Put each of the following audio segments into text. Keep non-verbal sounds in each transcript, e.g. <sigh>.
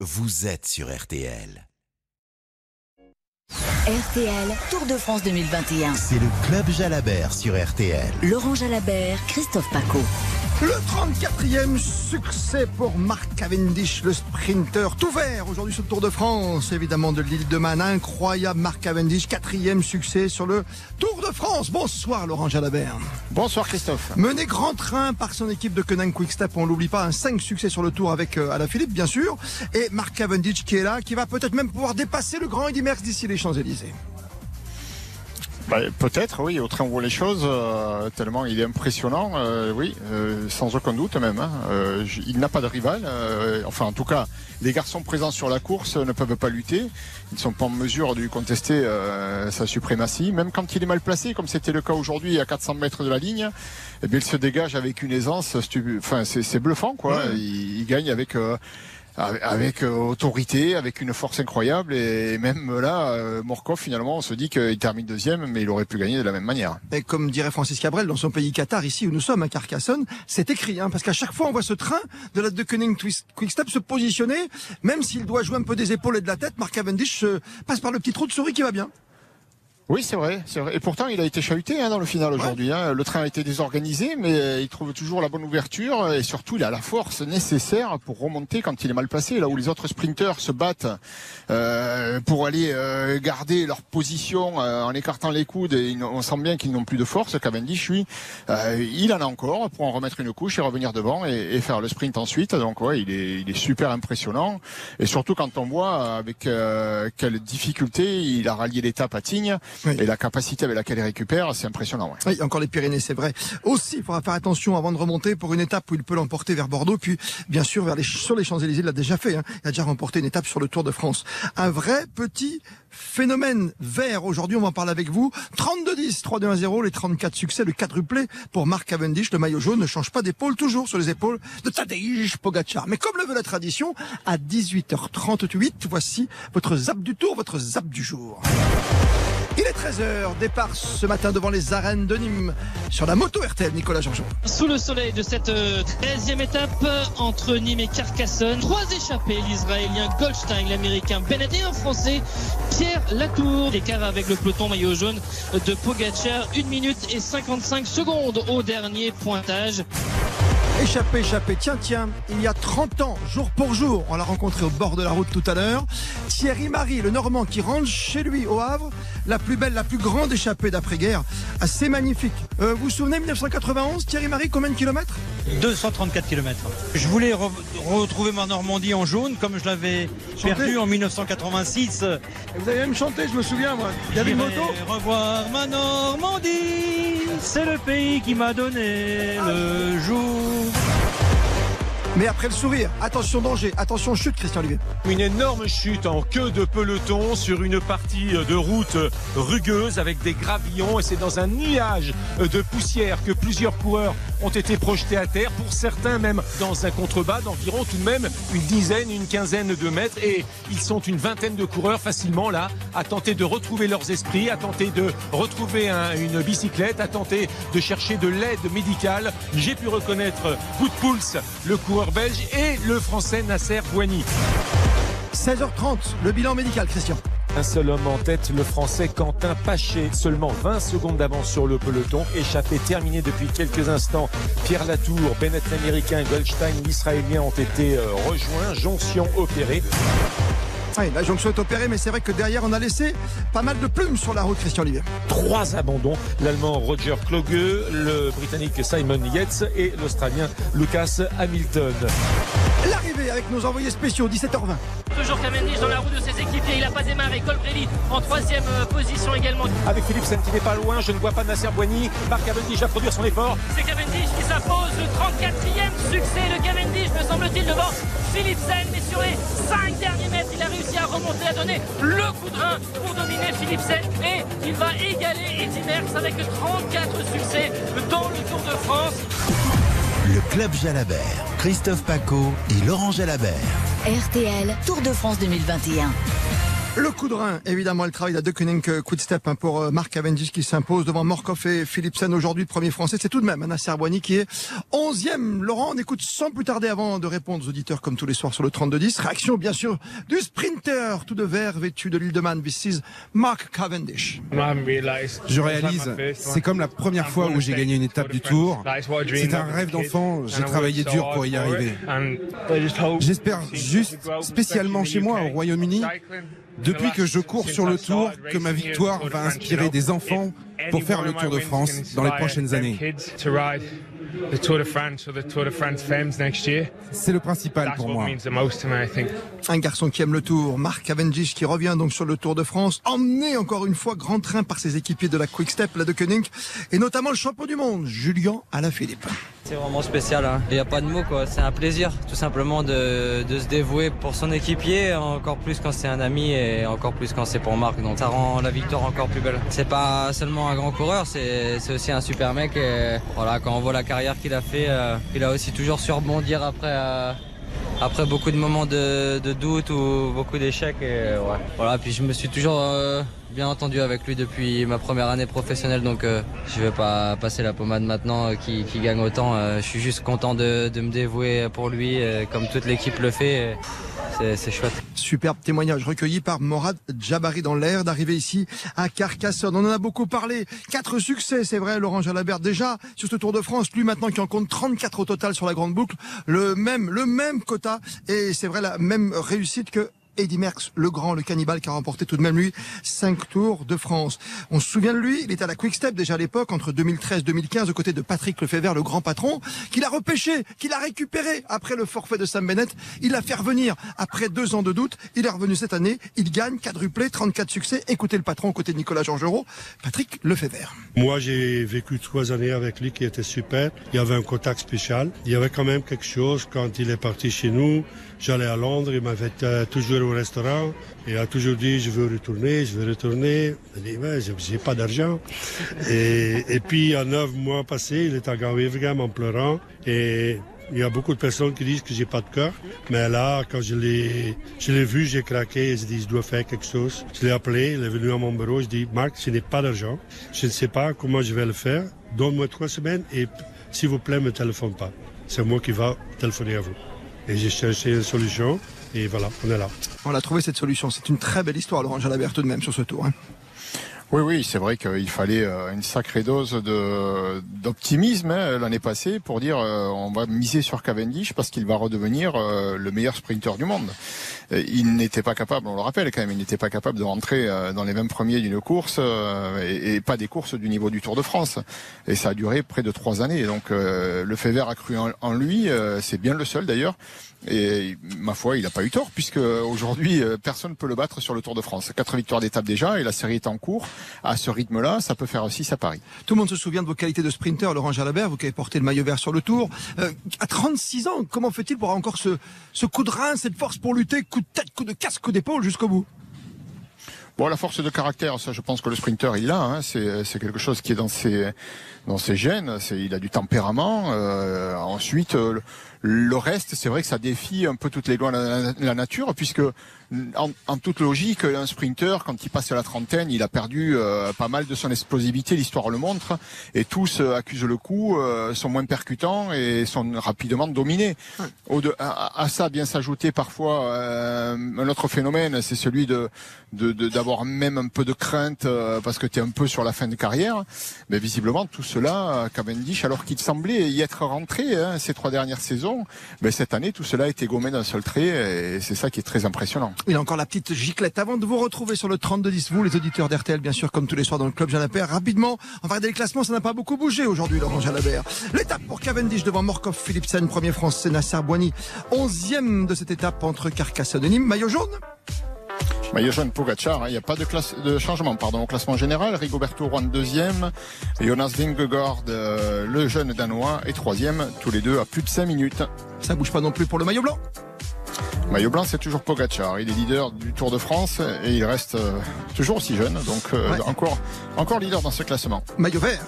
vous êtes sur RTL. RTL, Tour de France 2021. C'est le Club Jalabert sur RTL. Laurent Jalabert, Christophe Paco. Le 34e succès pour Marc Cavendish, le sprinter tout vert aujourd'hui sur le Tour de France, évidemment de l'île de Man. Incroyable Marc Cavendish, quatrième succès sur le Tour de France. Bonsoir Laurent Jalabert. Bonsoir Christophe. Mené grand train par son équipe de Conan Quickstep, on l'oublie pas, un 5 succès sur le Tour avec euh, Alain Philippe bien sûr, et Marc Cavendish qui est là, qui va peut-être même pouvoir dépasser le grand Eddy Merckx d'ici les Champs-Élysées. Bah, Peut-être, oui, au train où on voit les choses, euh, tellement il est impressionnant, euh, oui, euh, sans aucun doute même. hein. Euh, il n'a pas de rival, euh, enfin en tout cas, les garçons présents sur la course ne peuvent pas lutter, ils ne sont pas en mesure de lui contester euh, sa suprématie, même quand il est mal placé, comme c'était le cas aujourd'hui à 400 mètres de la ligne, eh bien, il se dégage avec une aisance, enfin c'est c'est bluffant quoi, il, il gagne avec... avec- euh, autorité, avec une force incroyable et même là, euh, Morkov finalement, on se dit qu'il termine deuxième, mais il aurait pu gagner de la même manière. Et comme dirait Francis Cabrel dans son pays Qatar, ici où nous sommes à Carcassonne, c'est écrit, hein, parce qu'à chaque fois on voit ce train de la de Koenig Quickstep se positionner, même s'il doit jouer un peu des épaules et de la tête, Marc Cavendish euh, passe par le petit trou de souris qui va bien. Oui, c'est vrai, c'est vrai. Et pourtant, il a été chahuté hein, dans le final aujourd'hui. hein. Le train a été désorganisé, mais il trouve toujours la bonne ouverture et surtout, il a la force nécessaire pour remonter quand il est mal placé. Là où les autres sprinteurs se battent euh, pour aller euh, garder leur position euh, en écartant les coudes, et on sent bien qu'ils n'ont plus de force. Cavendish, lui, euh, il en a encore pour en remettre une couche et revenir devant et, et faire le sprint ensuite. Donc, ouais, il est, il est super impressionnant. Et surtout quand on voit avec euh, quelle difficulté il a rallié l'étape à Tignes. Oui. Et la capacité avec laquelle il récupère, c'est impressionnant. ouais. Oui, encore les Pyrénées, c'est vrai. Aussi, il faudra faire attention avant de remonter pour une étape où il peut l'emporter vers Bordeaux, puis bien sûr vers les, sur les Champs-Élysées, il l'a déjà fait. hein. Il a déjà remporté une étape sur le Tour de France. Un vrai petit phénomène vert. Aujourd'hui, on va en parler avec vous. 32-10, 3-2-1-0, les 34 succès, le quadruplé pour Marc Cavendish. Le maillot jaune ne change pas d'épaule, toujours sur les épaules de Tadej Pogacar. Mais comme le veut la tradition, à 18h38, voici votre zap du tour, votre zap du jour. Il est 13h, départ ce matin devant les arènes de Nîmes sur la moto RTL, Nicolas Georgeon. Sous le soleil de cette euh, 13e étape euh, entre Nîmes et Carcassonne, trois échappés, l'Israélien Goldstein, l'Américain Bennett et un Français, Pierre Latour. L'écart avec le peloton maillot jaune de Pogacar, 1 minute et 55 secondes au dernier pointage. Échappé, échappé, tiens, tiens, il y a 30 ans, jour pour jour, on l'a rencontré au bord de la route tout à l'heure, Thierry Marie, le Normand qui rentre chez lui au Havre, la plus belle, la plus grande échappée d'après-guerre, assez magnifique. Euh, vous vous souvenez, 1991, Thierry Marie, combien de kilomètres? 234 km. Je voulais re- retrouver ma Normandie en jaune comme je l'avais perdue en 1986. Vous avez même chanté, je me souviens, moi. Il y avait une moto revoir ma Normandie, c'est le pays qui m'a donné le jour. Mais après le sourire, attention danger, attention chute, Christian Olivier. Une énorme chute en queue de peloton sur une partie de route rugueuse avec des gravillons et c'est dans un nuage de poussière que plusieurs coureurs ont été projetés à terre, pour certains même dans un contrebas d'environ tout de même une dizaine, une quinzaine de mètres et ils sont une vingtaine de coureurs facilement là à tenter de retrouver leurs esprits, à tenter de retrouver un- une bicyclette, à tenter de chercher de l'aide médicale. J'ai pu reconnaître Woodpulse, le coureur belge et le français Nasser Bouani. 16h30, le bilan médical, Christian. Un seul homme en tête, le français Quentin Paché, seulement 20 secondes d'avance sur le peloton, échappé terminé depuis quelques instants. Pierre Latour, Bennett l'américain, Goldstein l'israélien ont été euh, rejoints, jonction opérée. Oui, la jonction est opérée, mais c'est vrai que derrière, on a laissé pas mal de plumes sur la route, Christian Olivier. Trois abandons, l'allemand Roger Kloge, le britannique Simon Yates et l'australien Lucas Hamilton. L'arrivée avec nos envoyés spéciaux, 17h20. Toujours Cavendish dans la roue de ses équipiers, il n'a pas démarré. Colbrelli en troisième euh, position également. Avec Philipsen qui n'est pas loin, je ne vois pas Nasser Boigny. Marc Cavendish va produire son effort. C'est Cavendish qui s'impose, le 34e succès de Cavendish, me semble-t-il, devant Philipsen. Mais sur les 5 derniers mètres, il a réussi à remonter, à donner le coup de rein pour dominer Philipsen. Et il va égaler Eddy Merckx avec 34 succès dans le Tour de France. Le Club Jalabert, Christophe Paco et Laurent Jalabert. RTL, Tour de France 2021. Le coup de rein, évidemment, le travail de la Deceuninck Quick Step hein, pour euh, Marc Cavendish qui s'impose devant Morkov et Philipsen aujourd'hui, premier français. C'est tout de même Anna Serboini qui est 11e. Laurent, on écoute sans plus tarder avant de répondre aux auditeurs comme tous les soirs sur le 32-10. Réaction, bien sûr, du sprinter tout de vert vêtu de l'île de Man. This is Mark Cavendish. Je réalise, c'est comme la première fois où j'ai gagné une étape du Tour. C'est un rêve d'enfant, j'ai travaillé dur pour y arriver. J'espère juste, spécialement chez moi au Royaume-Uni, depuis que je cours sur le Tour, que ma victoire va inspirer des enfants pour faire le Tour de France dans les prochaines années. C'est le principal pour moi. Un garçon qui aime le Tour, Marc Cavendish qui revient donc sur le Tour de France, emmené encore une fois grand train par ses équipiers de la Quick Step, la de Koenig, et notamment le champion du monde, Julien Alaphilippe. C'est vraiment spécial, hein. il n'y a pas de mots quoi, c'est un plaisir tout simplement de, de, se dévouer pour son équipier, encore plus quand c'est un ami et encore plus quand c'est pour Marc, donc ça rend la victoire encore plus belle. C'est pas seulement un grand coureur, c'est aussi un super mec et voilà, quand on voit la carrière qu'il a fait, euh, il a aussi toujours su rebondir après, euh, après beaucoup de moments de, de doute ou beaucoup d'échecs. Et ouais. Voilà, puis je me suis toujours euh, bien entendu avec lui depuis ma première année professionnelle, donc euh, je vais pas passer la pommade maintenant euh, qui, gagne autant. Euh, je suis juste content de, me dévouer pour lui, euh, comme toute l'équipe le fait. C'est chouette. Superbe témoignage recueilli par Morad Jabari dans l'air d'arriver ici à Carcassonne. On en a beaucoup parlé. Quatre succès, c'est vrai, Laurent Jalabert déjà sur ce Tour de France. Lui maintenant qui en compte 34 au total sur la grande boucle. Le même, le même quota et c'est vrai la même réussite que Eddy Merckx, le grand, le cannibale qui a remporté tout de même lui cinq tours de France. On se souvient de lui, il était à la Quick Step déjà à l'époque, entre 2013-2015, aux côtés de Patrick Lefebvre, le grand patron, qu'il a repêché, qu'il a récupéré après le forfait de Sam Bennett. Il l'a fait revenir après deux ans de doute. Il est revenu cette année, il gagne, quadruplé, 34 succès. Écoutez le patron aux côtés de Nicolas Georgerot, Patrick Lefebvre. Moi, j'ai vécu trois années avec lui qui était super. Il y avait un contact spécial. Il y avait quand même quelque chose quand il est parti chez nous. J'allais à Londres, il m'avait toujours au restaurant et a toujours dit je veux retourner, je veux retourner. Il dit j'ai pas d'argent. <laughs> Et, et, puis en neuf mois passés, il est arrivé vraiment en pleurant et il y a beaucoup de personnes qui disent que j'ai pas de cœur, mais là, quand je l'ai, je l'ai vu, j'ai craqué et je dis, je dois faire quelque chose. Je l'ai appelé, il est venu à mon bureau, je dis, Marc, je n'ai pas d'argent, je ne sais pas comment je vais le faire, donne-moi trois semaines et s'il vous plaît, me téléphone pas. C'est moi qui va téléphoner à vous. Et j'ai cherché une solution. Et voilà, on est là. On a trouvé cette solution. C'est une très belle histoire, Laurent Jalabert, tout de même, sur ce tour. Hein. Oui, oui, c'est vrai qu'il fallait une sacrée dose de d'optimisme hein, l'année passée pour dire euh, on va miser sur Cavendish parce qu'il va redevenir euh, le meilleur sprinter du monde. Il n'était pas capable, on le rappelle quand même, il n'était pas capable de rentrer euh, dans les 20 premiers d'une course et, et, pas des courses du niveau du Tour de France. Et ça a duré près de trois années. Donc le fait vert a cru en, en lui, c'est bien le seul d'ailleurs. Et ma foi, il n'a pas eu tort, puisque aujourd'hui, personne ne peut le battre sur le Tour de France. Quatre victoires d'étape déjà, et la série est en cours. À ce rythme-là, ça peut faire aussi à Paris. Tout le monde se souvient de vos qualités de sprinter, Laurent Jalabert, vous qui avez porté le maillot vert sur le Tour. Euh, à 36 ans, comment fait-il pour avoir encore ce, ce coup de rein, cette force pour lutter, coup de tête, coup de casque, coup d'épaule jusqu'au bout? Bon, la force de caractère, ça, je pense que le sprinter, il a. Hein, c'est, c'est quelque chose qui est dans ses, dans ses gènes. C'est, il a du tempérament. Euh, ensuite, euh, le reste, c'est vrai que ça défie un peu toutes les lois de la, nature, puisque en, en, toute logique, un sprinter, quand il passe à la trentaine, il a perdu euh, pas mal de son explosivité, l'histoire le montre, et tous euh, accusent le coup, euh, sont moins percutants et sont rapidement dominés. Au de, à, à, ça, bien s'ajouter parfois euh, un autre phénomène, c'est celui de d'avoir de, même un peu de crainte parce que tu es un peu sur la fin de carrière. Mais visiblement, tout cela, Cavendish, alors qu'il semblait y être rentré hein, ces trois dernières saisons, mais cette année, tout cela a été gommé d'un seul trait, et c'est ça qui est très impressionnant. Il a encore la petite giclette. Avant de vous retrouver sur le 32-10, vous, les auditeurs d'RTL, bien sûr, comme tous les soirs dans le club Jalabert, rapidement, on va regarder les classements, ça n'a pas beaucoup bougé aujourd'hui, Laurent Jalabert. L'étape pour Cavendish devant Morkov Philipsen, premier français, Nasser Boigny, onzième de cette étape entre Carcassonne et Nîmes. Maillot jaune Maillot jaune Pogacar, il hein, n'y a pas de, classe, de changement pardon, au classement général. Rigoberto Rouen deuxième, Jonas Vingegaard, euh, le jeune danois, est troisième, tous les deux à plus de 5 minutes. Ça bouge pas non plus pour le maillot blanc Maillot blanc, c'est toujours Pogacar. Il est leader du Tour de France et il reste euh, toujours aussi jeune, donc euh, ouais. encore, encore leader dans ce classement. Maillot vert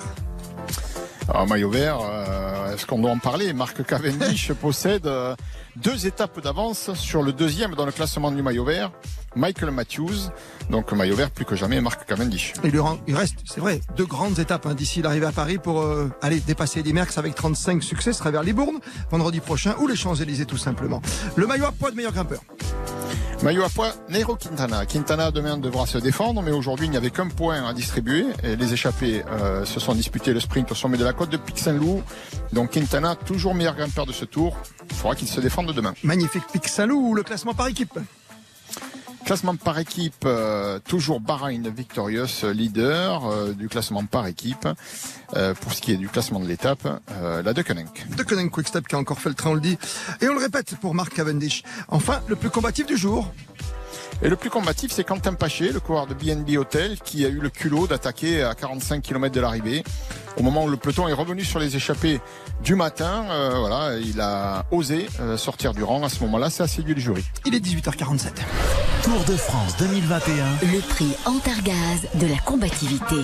Alors, maillot vert, euh, est-ce qu'on doit en parler Marc Cavendish <laughs> possède euh, deux étapes d'avance sur le deuxième dans le classement du maillot vert, Michael Matthews. Donc maillot vert plus que jamais, Marc Cavendish. Il, reste, c'est vrai, deux grandes étapes hein, d'ici l'arrivée à Paris pour euh, aller dépasser Eddy Merckx avec 35 succès, ce sera vers Libourne vendredi prochain ou les Champs-Élysées tout simplement. Le maillot à poids de meilleur grimpeur. Maillot à poids, Nairo Quintana. Quintana demain devra se défendre, mais aujourd'hui il n'y avait qu'un point à distribuer. Et les échappés euh, se sont disputés le sprint au sommet de la côte de Pic Saint-Loup. Donc Quintana, toujours meilleur grimpeur de ce tour. Il faudra qu'il se défende demain. Magnifique Pic Saint-Loup, le classement par équipe. Classement par équipe, euh, toujours Bahrain Victorious, euh, leader euh, du classement par équipe. Euh, pour ce qui est du classement de l'étape, la Deceuninck. De Conan Quickstep qui a encore fait le train, on le dit. Et on le répète pour Marc Cavendish. Enfin, le plus combatif du jour. Et le plus combatif, c'est Quentin Paché, le coureur de BNB Hotel, qui a eu le culot d'attaquer à 45 km de l'arrivée. Au moment où le peloton est revenu sur les échappées du matin, euh, voilà, il a osé euh, sortir du rang. À ce moment-là, c'est a séduit le jury. Il est 18h47. Tour de France 2021. Le prix Antargaz de la combativité.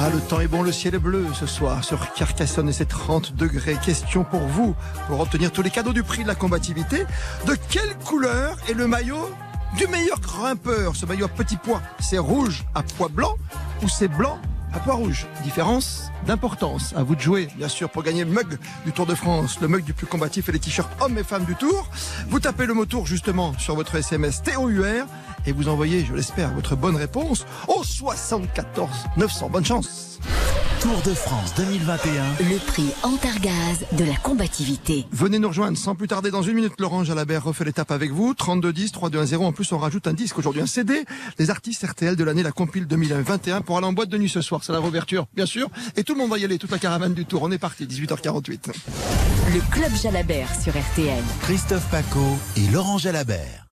Ah, le temps est bon, le ciel est bleu ce soir sur Carcassonne et c'est 30 degrés. Question pour vous, pour obtenir tous les cadeaux du prix de la combativité. De quelle couleur est le maillot du meilleur grimpeur Ce maillot à petit pois, c'est rouge à pois blanc ou c'est blanc à pois rouge? Différence d'importance. À vous de jouer, bien sûr, pour gagner le mug du Tour de France, le mug du plus combatif et les t-shirts hommes et femmes du Tour. Vous tapez le mot Tour justement sur votre SMS TOUR et vous envoyez, je l'espère, votre bonne réponse au 74 900. Bonne chance Tour de France 2021. Le prix Antargaz de la combativité. Venez nous rejoindre sans plus tarder dans une minute. Laurent Jalabert refait l'étape avec vous. 32 10 3 2 1 0. En plus, on rajoute un disque aujourd'hui, un CD. Les artistes RTL de l'année, la compile 2021 pour aller en boîte de nuit ce soir. C'est la réouverture, bien sûr. Et tout le monde va y aller, toute la caravane du Tour. On est parti, 18h48. Le club Jalabert sur RTL. Christophe Paco et Laurent Jalabert.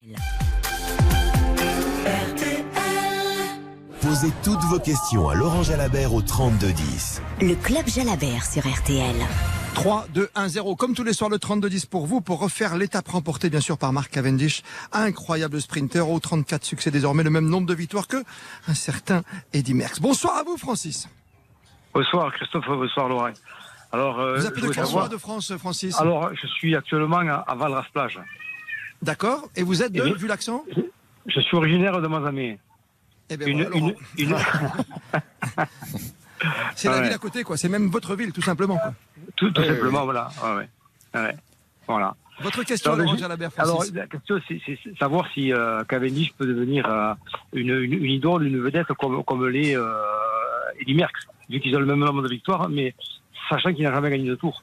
Posez toutes vos questions à Laurent Jalabert au 3210. Le club Jalabert sur RTL. 3, 2, 1, 0. Comme tous les soirs, le 32-10 pour vous, pour refaire l'étape remportée, bien sûr, par Marc Cavendish. Incroyable sprinter, au 34 succès désormais, le même nombre de victoires que un certain Eddy Merckx. Bonsoir à vous, Francis. Bonsoir Christophe, bonsoir Laurent. Alors, euh, Vous appelez de quel soir de France, Francis? Alors, je suis actuellement à, à Valras-Plage. D'accord. Et vous êtes de, vu l'accent? Je suis originaire de Mazamé. Eh bien, Une- voilà, Laurent. une- une- <laughs> C'est la Ouais. ville à côté, quoi. C'est même votre ville, tout simplement. Quoi. Tout, tout Ouais, simplement, ouais. voilà. Ouais, ouais. Ouais. Voilà. Votre question, Alors, Laurent Jalabert, Alors, la question, c'est savoir si euh, Cavendish peut devenir euh, une, une, une idole, une vedette comme, comme l'est euh, Eddy Merckx, vu qu'ils ont le même nombre de victoires, mais sachant qu'il n'a jamais gagné de tour.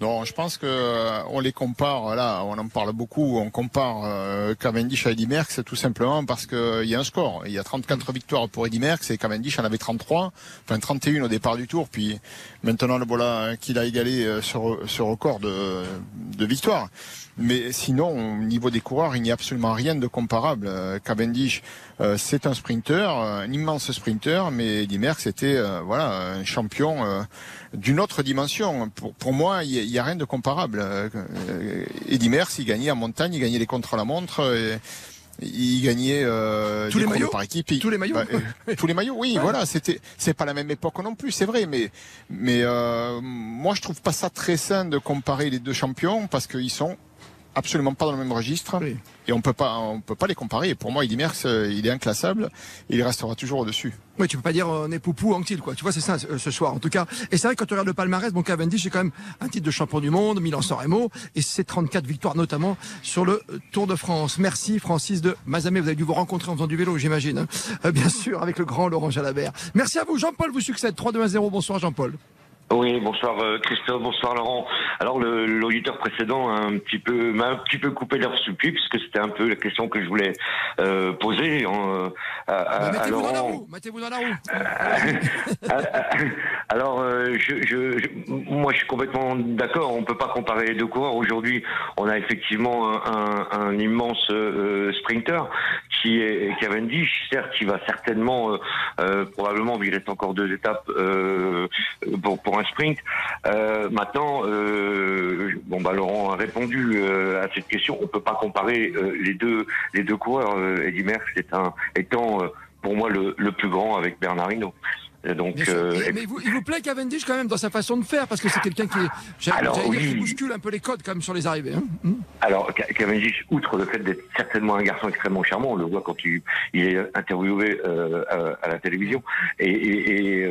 Non, je pense que euh, on les compare. Là, on en parle beaucoup. On compare euh, Cavendish à Eddy Merckx tout simplement parce que il y a un score. Il y a 34 victoires pour Eddy Merckx et Cavendish en avait 33, enfin 31 au départ du tour. Puis maintenant, le voilà qu'il a égalé euh, ce, re- ce record de, de victoires. Mais sinon, au niveau des coureurs, il n'y a absolument rien de comparable. Euh, Cavendish, euh, c'est un sprinter, un immense sprinter, mais Eddy Merckx était euh, voilà un champion euh, d'une autre dimension. Pour, pour moi, il n'y a, a rien de comparable. Euh, Eddy Merckx, il gagnait en montagne, il gagnait les contre-la-montre. et il gagnait euh, Tous les maillots par équipe. Tous les maillots bah, euh, <laughs> tous les maillots, oui, Ouais. voilà. C'était, c'est pas la même époque non plus, c'est vrai, mais mais euh, moi je trouve pas ça très sain de comparer les deux champions parce qu'ils sont absolument pas dans le même registre Oui. et on peut pas on peut pas les comparer. Et pour moi, euh, il est inclassable et il restera toujours au-dessus. Oui, tu peux pas dire on est poupou Anctil, quoi. Tu vois, c'est ça ce soir, en tout cas. Et c'est vrai que quand tu regardes le palmarès, bon, Cavendish, c'est quand même un titre de champion du monde, Milan-San Remo, et c'est 34 victoires notamment sur le Tour de France. Merci Francis de Mazamé. Vous avez dû vous rencontrer en faisant du vélo, j'imagine. hein. Euh, bien sûr, avec le grand Laurent Jalabert. Merci à vous. Jean-Paul vous succède. 3 2 1 0. Bonsoir Jean-Paul. Oui, bonsoir euh, Christophe, bonsoir Laurent. Alors le- l'auditeur précédent a un petit peu m'a un petit peu coupé l'herbe sous le pied puisque c'était un peu la question que je voulais euh, poser en, à, à- à mettez-vous dans la Laurent. roue. Mettez-vous dans la roue. <laughs> Alors, euh, je, je, je- moi, je suis complètement d'accord. On peut pas comparer les deux coureurs. Aujourd'hui, on a effectivement un, un- un immense euh, sprinter qui est Cavendish, certes, qui va certainement, euh, euh, probablement, il reste encore deux étapes euh, pour, pour un sprint. Euh, maintenant, euh, bon, bah, Laurent a répondu euh, à cette question. On peut pas comparer les deux les deux coureurs. Eddy Merckx est un, étant pour moi le, le plus grand avec Bernard Hinault. Donc, mais, vous, il vous plaît Cavendish quand même dans sa façon de faire parce que c'est quelqu'un qui, qui bouscule un peu les codes quand même sur les arrivées. Hein hmm. Alors Cavendish, outre le fait d'être certainement un garçon extrêmement charmant, on le voit quand il, il est interviewé à, la télévision, et, et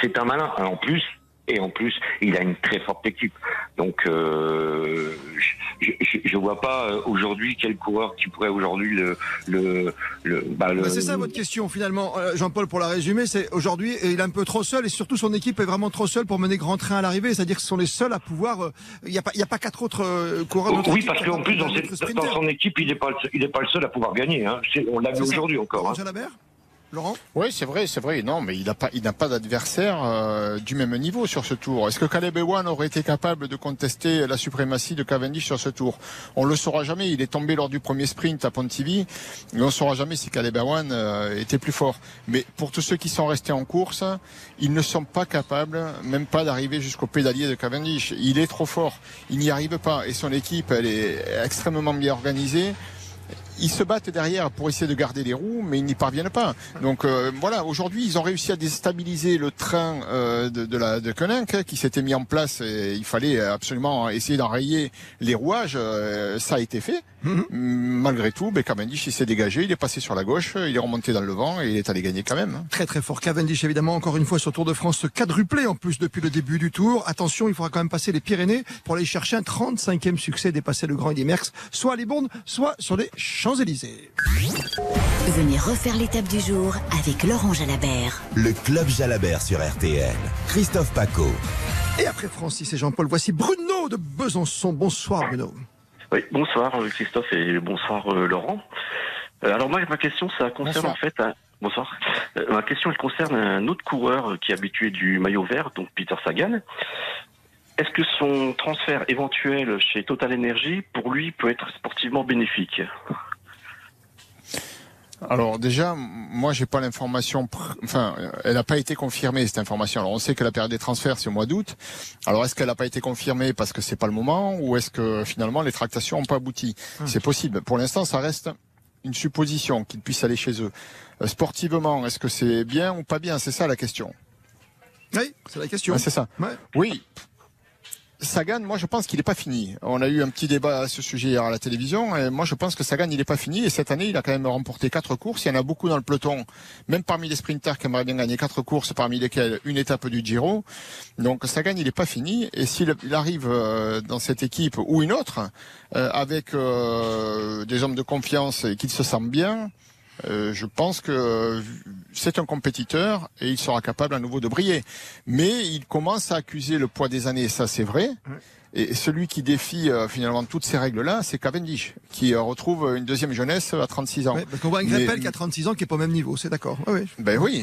c'est un malin. En plus, et en plus, il a une très forte équipe. Donc, euh, je ne vois pas euh, aujourd'hui quel coureur qui pourrait aujourd'hui le... le, le, bah, bah c'est ça votre question finalement, euh, Jean-Paul, pour la résumer, c'est aujourd'hui, il est un peu trop seul et surtout son équipe est vraiment trop seule pour mener grand train à l'arrivée, c'est-à-dire que ce sont les seuls à pouvoir... Il n'y a, pas, a pas quatre autres coureurs. oui, parce qu'en plus, dans, dans, son équipe, il n'est pas, il pas le seul à pouvoir gagner. Hein. On l'a vu aujourd'hui encore. Hein. Laurent Oui, c'est vrai, c'est vrai. Non, mais il n'a pas, il n'a pas d'adversaire euh, du même niveau sur ce tour. Est-ce que Caleb Ewan aurait été capable de contester la suprématie de Cavendish sur ce tour? On le saura jamais. Il est tombé lors du premier sprint à Pontivy, mais on saura jamais si Caleb Ewan euh, était plus fort. Mais pour tous ceux qui sont restés en course, ils ne sont pas capables, même pas d'arriver jusqu'au pédalier de Cavendish. Il est trop fort. Il n'y arrive pas. Et son équipe, elle est extrêmement bien organisée ils se battent derrière pour essayer de garder les roues, mais ils n'y parviennent pas. Donc euh, voilà, aujourd'hui, ils ont réussi à déstabiliser le train euh, de, de, la de Koenig qui s'était mis en place. Et il fallait absolument essayer d'enrayer les rouages. Euh, ça a été fait. Mhm. Malgré tout, ben, Cavendish il s'est dégagé, il est passé sur la gauche, il est remonté dans le vent et il est allé gagner quand même. Très très fort. Cavendish évidemment encore une fois sur Tour de France quadruplé en plus depuis le début du Tour. Attention, il faudra quand même passer les Pyrénées pour aller chercher un 35e succès, dépasser le Grand Eddy Merckx, soit à Libourne, soit sur les Champs-Élysées. Venez refaire l'étape du jour avec Laurent Jalabert. Le Club Jalabert sur RTL. Christophe Paco. Et après Francis et Jean-Paul, voici Bruno de Besançon. Bonsoir Bruno. Oui, bonsoir euh, Christophe et bonsoir euh, Laurent. Euh, alors moi, ma question, ça concerne en fait... Bonsoir. ma question, elle concerne un autre coureur qui est habitué du maillot vert, donc Peter Sagan. Est-ce que son transfert éventuel chez Total Energy, pour lui, peut être sportivement bénéfique? Alors déjà, moi j'ai pas l'information, enfin, elle n'a pas été confirmée cette information. Alors on sait que la période des transferts c'est au mois d'août. Alors est-ce qu'elle n'a pas été confirmée parce que c'est pas le moment ou est-ce que finalement les tractations n'ont pas abouti? Hum. C'est possible. Pour l'instant, ça reste une supposition qu'il puisse aller chez eux. Euh, sportivement, est-ce que c'est bien ou pas bien? C'est ça la question. Oui, c'est la question. c'est ça. Oui, Sagan, moi je pense qu'il n'est pas fini. On a eu un petit débat à ce sujet hier à la télévision et moi je pense que Sagan il n'est pas fini et cette année il a quand même remporté quatre courses. Il y en a beaucoup dans le peloton, même parmi les sprinters qui aimeraient bien gagner quatre courses, parmi lesquelles une étape du Giro. Donc Sagan il n'est pas fini et s'il arrive euh, dans cette équipe ou une autre euh, avec euh, des hommes de confiance et qu'il se sent bien, euh, je pense que c'est un compétiteur et il sera capable à nouveau de briller. Mais il commence à accuser le poids des années, ça c'est vrai. Et celui qui défie euh, finalement toutes ces règles-là, c'est Cavendish, qui euh, retrouve une deuxième jeunesse à 36 ans. parce qu'on voit un Greppel qui a 36 ans qui est pas au même niveau, c'est d'accord. oui. Ben oui.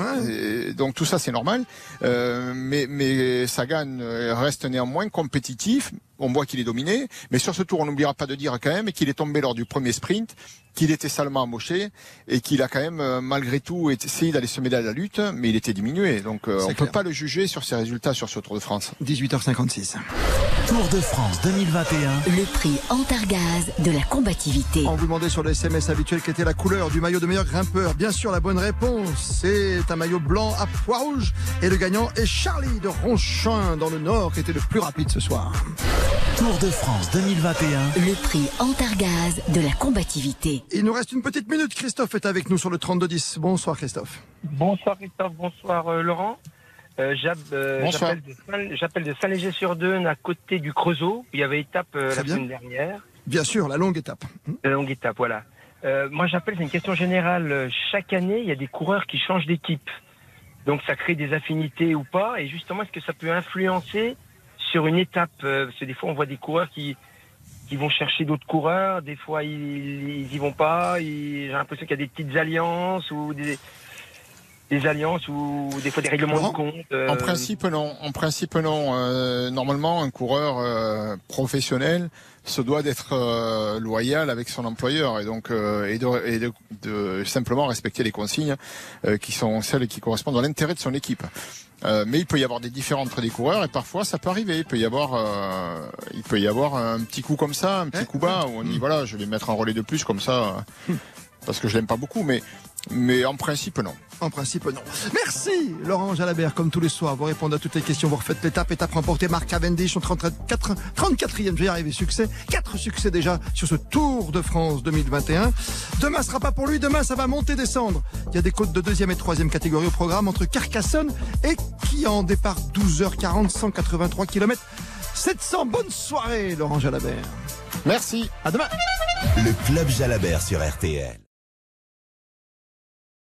donc tout ça c'est normal. mais, mais Sagan reste néanmoins compétitif. On voit qu'il est dominé, mais sur ce tour, on n'oubliera pas de dire quand même qu'il est tombé lors du premier sprint qu'il était salement embauché et qu'il a quand même euh, malgré tout essayé d'aller se mêler à la lutte, mais il était diminué. Donc euh, on ne peut pas le juger sur ses résultats sur ce Tour de France. 18h56. Tour de France 2021. Le prix Antargaz de la combativité. On vous demandait sur le SMS habituel quelle était la couleur du maillot de meilleur grimpeur. Bien sûr, la bonne réponse, c'est un maillot blanc à pois rouge. Et le gagnant est Charlie de Ronchin dans le Nord qui était le plus rapide ce soir. Tour de France 2021. Le prix Antargaz de la combativité. Il nous reste une petite minute. Christophe est avec nous sur le 3210. Bonsoir Christophe. Bonsoir Christophe, bonsoir euh, Laurent. Euh, euh, j'appelle de Saint-Léger-sur-Deune à côté du Creusot. Il y avait étape la semaine dernière. Bien sûr, la longue étape. La longue étape, voilà. moi j'appelle, c'est une question générale. Chaque année, il y a des coureurs qui changent d'équipe. Donc ça crée des affinités ou pas? Et justement, est-ce que ça peut influencer sur une étape. Euh, parce que des fois, on voit des coureurs qui, vont chercher d'autres coureurs. Des fois, ils, n'y y vont pas. J'ai l'impression qu'il y a des petites alliances ou des, des alliances ou des fois des règlements de compte. Euh. En principe, non. En principe, non. Euh, normalement, un coureur professionnel se doit d'être loyal avec son employeur et donc et, de, et de, simplement respecter les consignes qui sont celles qui correspondent à l'intérêt de son équipe. Euh, mais il peut y avoir des différences entre les coureurs et parfois ça peut arriver. Il peut y avoir, euh, il peut y avoir un petit coup comme ça, un petit coup bas où on dit voilà, je vais mettre un relais de plus comme ça. parce que je l'aime pas beaucoup, mais, mais en principe, non. En principe, non. Merci, Laurent Jalabert, comme tous les soirs. Vous répondez à toutes les questions, vous refaites l'étape, étape remportée. Marc Cavendish, en 34, 34e, je vais y arriver, succès. Quatre succès déjà sur ce Tour de France 2021. Demain, ce sera pas pour lui. Demain, ça va monter, descendre. Il y a des côtes de deuxième et troisième catégorie au programme entre Carcassonne et qui en départ 12h40, 183 km. 700, bonne soirée, Laurent Jalabert. Merci. À demain. Le Club Jalabert sur RTL.